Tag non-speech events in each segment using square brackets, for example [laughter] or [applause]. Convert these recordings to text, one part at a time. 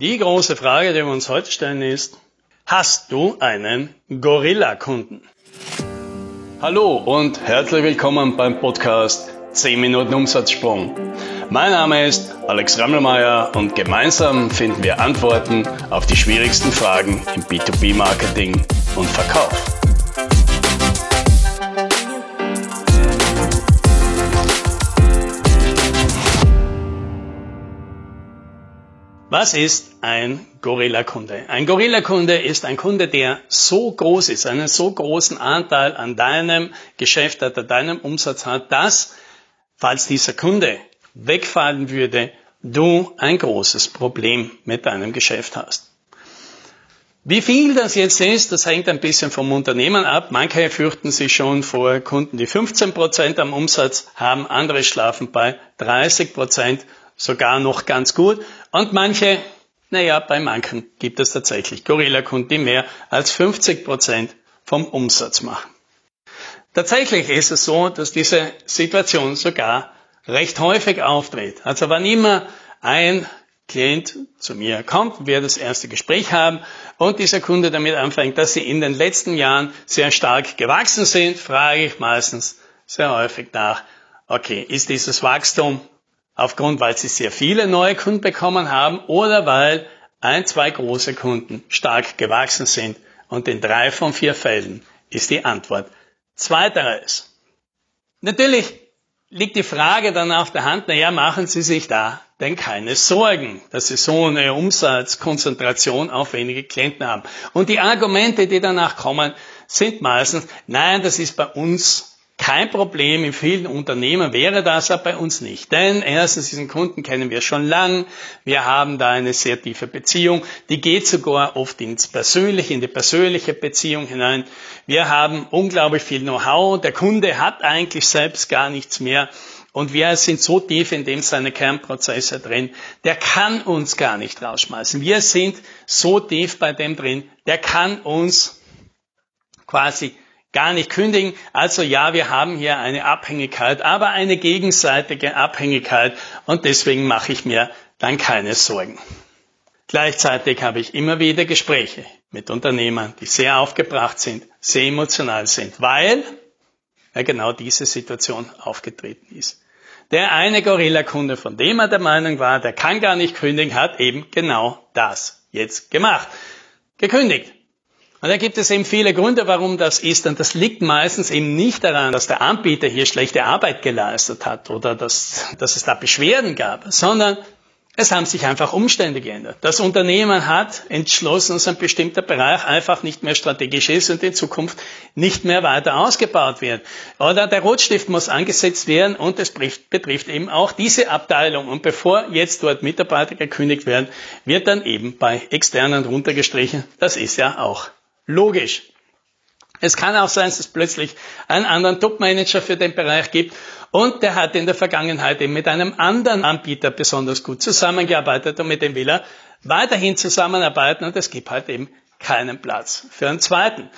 Die große Frage, die wir uns heute stellen, ist, hast du einen Gorilla-Kunden? Hallo und herzlich willkommen beim Podcast 10 Minuten Umsatzsprung. Mein Name ist Alex Rammelmeier und gemeinsam finden wir Antworten auf die schwierigsten Fragen im B2B-Marketing und Verkauf. Was ist ein Gorilla-Kunde? Ein Gorilla-Kunde ist ein Kunde, der so groß ist, einen so großen Anteil an deinem Geschäft hat, an deinem Umsatz hat, dass, falls dieser Kunde wegfallen würde, du ein großes Problem mit deinem Geschäft hast. Wie viel das jetzt ist, das hängt ein bisschen vom Unternehmen ab. Manche fürchten sich schon vor Kunden, die 15 Prozent am Umsatz haben, andere schlafen bei 30 Prozent sogar noch ganz gut. Und manche, naja, bei manchen gibt es tatsächlich Gorilla-Kunden, die mehr als 50 Prozent vom Umsatz machen. Tatsächlich ist es so, dass diese Situation sogar recht häufig auftritt. Also wann immer ein Klient zu mir kommt, wir das erste Gespräch haben und dieser Kunde damit anfängt, dass sie in den letzten Jahren sehr stark gewachsen sind, frage ich meistens sehr häufig nach, okay, ist dieses Wachstum aufgrund, weil sie sehr viele neue Kunden bekommen haben oder weil ein, zwei große Kunden stark gewachsen sind. Und in drei von vier Fällen ist die Antwort zweiteres. Natürlich liegt die Frage dann auf der Hand, naja, machen Sie sich da denn keine Sorgen, dass Sie so eine Umsatzkonzentration auf wenige Klienten haben. Und die Argumente, die danach kommen, sind meistens, nein, das ist bei uns kein Problem. In vielen Unternehmen wäre das aber bei uns nicht. Denn erstens, diesen Kunden kennen wir schon lang. Wir haben da eine sehr tiefe Beziehung. Die geht sogar oft ins Persönliche, in die persönliche Beziehung hinein. Wir haben unglaublich viel Know-how. Der Kunde hat eigentlich selbst gar nichts mehr. Und wir sind so tief in dem seine Kernprozesse drin, der kann uns gar nicht rausschmeißen. Wir sind so tief bei dem drin, der kann uns quasi gar nicht kündigen. Also ja, wir haben hier eine Abhängigkeit, aber eine gegenseitige Abhängigkeit und deswegen mache ich mir dann keine Sorgen. Gleichzeitig habe ich immer wieder Gespräche mit Unternehmern, die sehr aufgebracht sind, sehr emotional sind, weil ja genau diese Situation aufgetreten ist. Der eine Gorilla-Kunde, von dem er der Meinung war, der kann gar nicht kündigen, hat eben genau das jetzt gemacht. Gekündigt. Und da gibt es eben viele Gründe, warum das ist. Und das liegt meistens eben nicht daran, dass der Anbieter hier schlechte Arbeit geleistet hat oder dass, dass es da Beschwerden gab, sondern es haben sich einfach Umstände geändert. Das Unternehmen hat entschlossen, dass ein bestimmter Bereich einfach nicht mehr strategisch ist und in Zukunft nicht mehr weiter ausgebaut wird. Oder der Rotstift muss angesetzt werden und es betrifft eben auch diese Abteilung. Und bevor jetzt dort Mitarbeiter gekündigt werden, wird dann eben bei externen runtergestrichen. Das ist ja auch Logisch. Es kann auch sein, dass es plötzlich einen anderen Top-Manager für den Bereich gibt und der hat in der Vergangenheit eben mit einem anderen Anbieter besonders gut zusammengearbeitet und mit dem will er weiterhin zusammenarbeiten und es gibt halt eben keinen Platz für einen zweiten.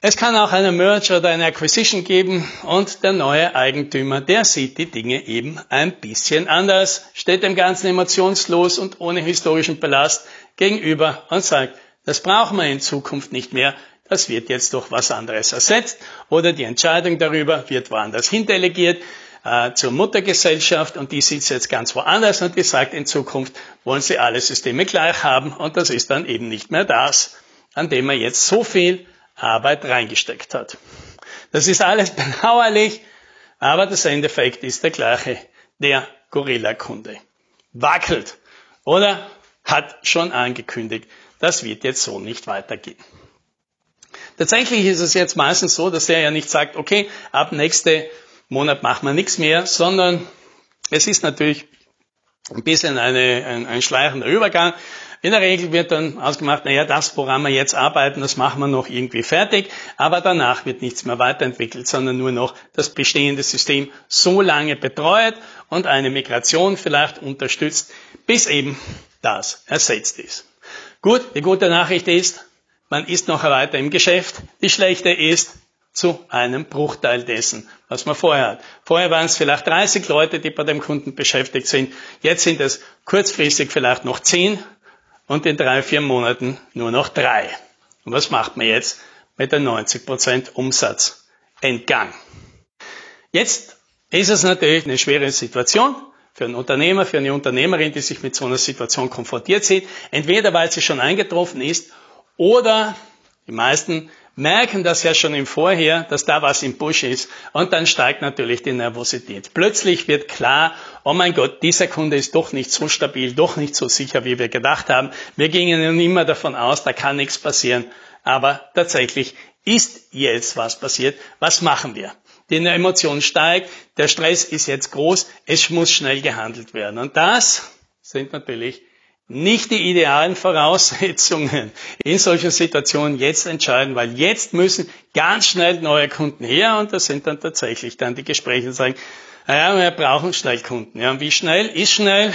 Es kann auch eine Merge oder eine Acquisition geben und der neue Eigentümer, der sieht die Dinge eben ein bisschen anders, steht dem Ganzen emotionslos und ohne historischen Ballast gegenüber und sagt, das brauchen wir in Zukunft nicht mehr. Das wird jetzt durch was anderes ersetzt oder die Entscheidung darüber wird woanders hindelegiert äh, zur Muttergesellschaft und die sitzt jetzt ganz woanders und die sagt, in Zukunft wollen sie alle Systeme gleich haben und das ist dann eben nicht mehr das, an dem man jetzt so viel Arbeit reingesteckt hat. Das ist alles [laughs] bedauerlich, aber das Endeffekt ist der gleiche. Der Gorilla-Kunde wackelt oder hat schon angekündigt, das wird jetzt so nicht weitergehen. Tatsächlich ist es jetzt meistens so, dass er ja nicht sagt, okay, ab nächste Monat machen wir nichts mehr, sondern es ist natürlich ein bisschen eine, ein, ein schleichender Übergang. In der Regel wird dann ausgemacht, naja, das, woran wir jetzt arbeiten, das machen wir noch irgendwie fertig, aber danach wird nichts mehr weiterentwickelt, sondern nur noch das bestehende System so lange betreut und eine Migration vielleicht unterstützt, bis eben das ersetzt ist. Gut, die gute Nachricht ist, man ist noch weiter im Geschäft. Die schlechte ist, zu einem Bruchteil dessen, was man vorher hat. Vorher waren es vielleicht 30 Leute, die bei dem Kunden beschäftigt sind. Jetzt sind es kurzfristig vielleicht noch 10 und in drei, vier Monaten nur noch drei. Und was macht man jetzt mit der 90% Umsatzentgang? Jetzt ist es natürlich eine schwere Situation für einen Unternehmer, für eine Unternehmerin, die sich mit so einer Situation konfrontiert sieht. Entweder weil sie schon eingetroffen ist oder die meisten merken das ja schon im Vorher, dass da was im Busch ist und dann steigt natürlich die Nervosität. Plötzlich wird klar, oh mein Gott, dieser Kunde ist doch nicht so stabil, doch nicht so sicher, wie wir gedacht haben. Wir gingen ja immer davon aus, da kann nichts passieren. Aber tatsächlich ist jetzt was passiert. Was machen wir? Die Emotion steigt, der Stress ist jetzt groß, es muss schnell gehandelt werden. Und das sind natürlich nicht die idealen Voraussetzungen in solchen Situationen jetzt entscheiden, weil jetzt müssen ganz schnell neue Kunden her und das sind dann tatsächlich dann die Gespräche, die sagen, naja, wir brauchen schnell Kunden. Ja, und wie schnell ist schnell?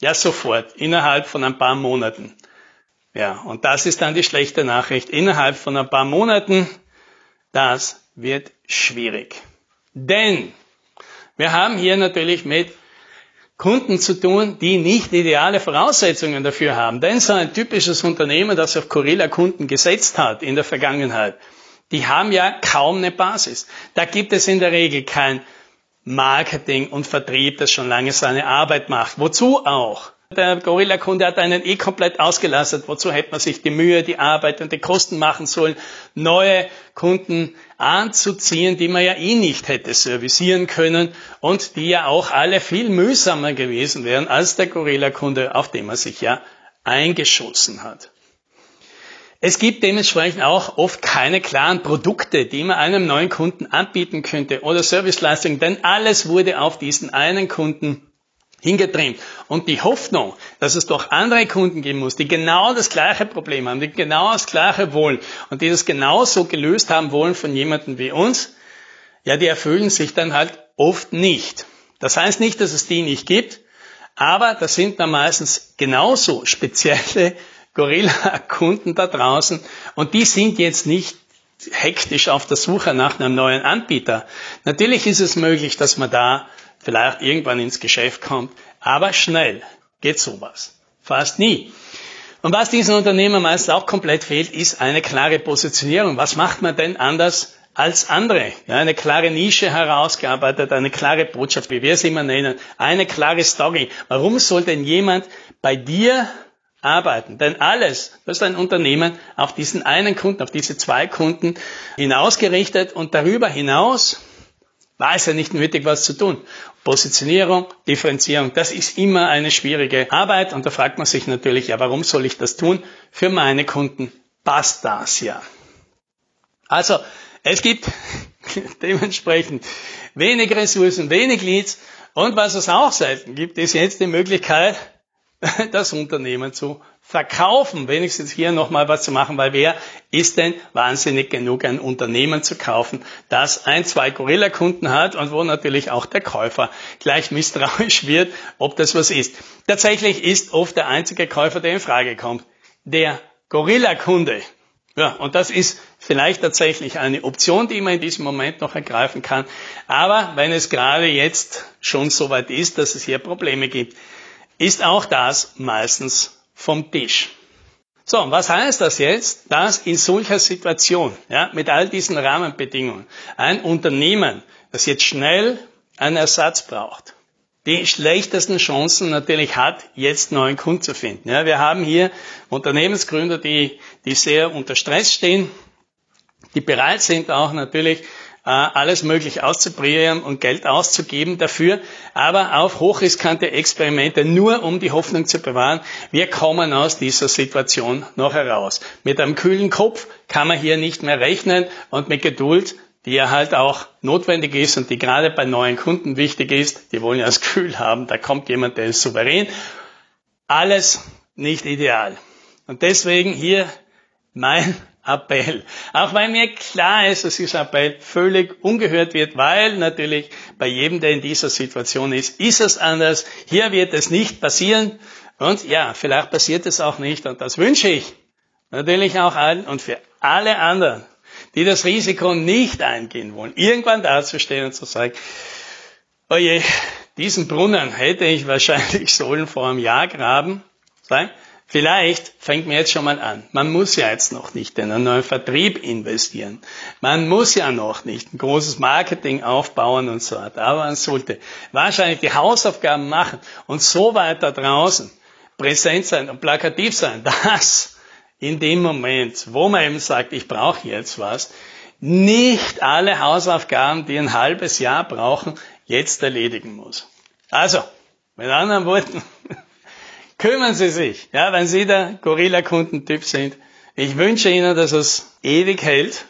Ja, sofort, innerhalb von ein paar Monaten. Ja, und das ist dann die schlechte Nachricht. Innerhalb von ein paar Monaten, das wird schwierig. Denn wir haben hier natürlich mit Kunden zu tun, die nicht ideale Voraussetzungen dafür haben. Denn so ein typisches Unternehmen, das auf Gorilla-Kunden gesetzt hat in der Vergangenheit, die haben ja kaum eine Basis. Da gibt es in der Regel kein Marketing und Vertrieb, das schon lange seine Arbeit macht. Wozu auch? Der Gorilla-Kunde hat einen eh komplett ausgelastet. Wozu hätte man sich die Mühe, die Arbeit und die Kosten machen sollen, neue Kunden anzuziehen, die man ja eh nicht hätte servicieren können und die ja auch alle viel mühsamer gewesen wären als der Gorilla-Kunde, auf den man sich ja eingeschossen hat. Es gibt dementsprechend auch oft keine klaren Produkte, die man einem neuen Kunden anbieten könnte oder Serviceleistungen, denn alles wurde auf diesen einen Kunden hingetrimmt. Und die Hoffnung, dass es doch andere Kunden geben muss, die genau das gleiche Problem haben, die genau das gleiche wollen und die das genauso gelöst haben wollen von jemandem wie uns, ja, die erfüllen sich dann halt oft nicht. Das heißt nicht, dass es die nicht gibt, aber das sind dann meistens genauso spezielle Gorilla-Kunden da draußen und die sind jetzt nicht hektisch auf der Suche nach einem neuen Anbieter. Natürlich ist es möglich, dass man da vielleicht irgendwann ins Geschäft kommt, aber schnell geht sowas. Fast nie. Und was diesen Unternehmern meist auch komplett fehlt, ist eine klare Positionierung. Was macht man denn anders als andere? Ja, eine klare Nische herausgearbeitet, eine klare Botschaft, wie wir es immer nennen, eine klare Story. Warum soll denn jemand bei dir arbeiten? Denn alles, das ist ein Unternehmen auf diesen einen Kunden, auf diese zwei Kunden hinausgerichtet und darüber hinaus war es ja nicht nötig, was zu tun. Positionierung, Differenzierung, das ist immer eine schwierige Arbeit und da fragt man sich natürlich, ja, warum soll ich das tun? Für meine Kunden passt das ja. Also, es gibt [laughs] dementsprechend wenig Ressourcen, wenig Leads und was es auch selten gibt, ist jetzt die Möglichkeit, [laughs] das Unternehmen zu verkaufen, wenigstens hier nochmal was zu machen, weil wer ist denn wahnsinnig genug, ein Unternehmen zu kaufen, das ein, zwei Gorilla-Kunden hat und wo natürlich auch der Käufer gleich misstrauisch wird, ob das was ist. Tatsächlich ist oft der einzige Käufer, der in Frage kommt, der Gorilla-Kunde. Ja, und das ist vielleicht tatsächlich eine Option, die man in diesem Moment noch ergreifen kann. Aber wenn es gerade jetzt schon so weit ist, dass es hier Probleme gibt, ist auch das meistens vom Tisch. So, was heißt das jetzt? Dass in solcher Situation, ja, mit all diesen Rahmenbedingungen, ein Unternehmen, das jetzt schnell einen Ersatz braucht, die schlechtesten Chancen natürlich hat, jetzt neuen Kunden zu finden. Ja, wir haben hier Unternehmensgründer, die, die sehr unter Stress stehen, die bereit sind auch natürlich alles möglich auszuprobieren und Geld auszugeben dafür, aber auf hochriskante Experimente, nur um die Hoffnung zu bewahren, wir kommen aus dieser Situation noch heraus. Mit einem kühlen Kopf kann man hier nicht mehr rechnen und mit Geduld, die ja halt auch notwendig ist und die gerade bei neuen Kunden wichtig ist, die wollen ja das Kühl haben, da kommt jemand, der ist souverän. Alles nicht ideal. Und deswegen hier mein Appell. Auch weil mir klar ist, dass dieser Appell völlig ungehört wird, weil natürlich bei jedem, der in dieser Situation ist, ist es anders. Hier wird es nicht passieren. Und ja, vielleicht passiert es auch nicht. Und das wünsche ich natürlich auch allen und für alle anderen, die das Risiko nicht eingehen wollen, irgendwann dazustehen und zu sagen, oje, diesen Brunnen hätte ich wahrscheinlich [laughs] sollen vor einem Jahr graben. Vielleicht fängt man jetzt schon mal an. Man muss ja jetzt noch nicht in einen neuen Vertrieb investieren. Man muss ja noch nicht ein großes Marketing aufbauen und so weiter. Aber man sollte wahrscheinlich die Hausaufgaben machen und so weiter draußen präsent sein und plakativ sein, [laughs] dass in dem Moment, wo man eben sagt, ich brauche jetzt was, nicht alle Hausaufgaben, die ein halbes Jahr brauchen, jetzt erledigen muss. Also, mit anderen Worten, [laughs] Kümmern Sie sich, ja, wenn Sie der Gorilla-Kundentyp sind. Ich wünsche Ihnen, dass es ewig hält.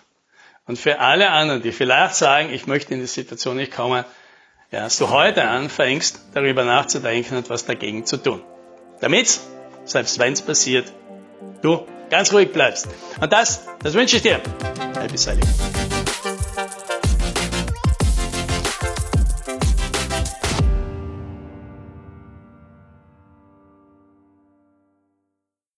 Und für alle anderen, die vielleicht sagen, ich möchte in die Situation nicht kommen, ja, dass du heute anfängst, darüber nachzudenken und was dagegen zu tun. Damit, selbst wenn es passiert, du ganz ruhig bleibst. Und das, das wünsche ich dir. Happy Sailing.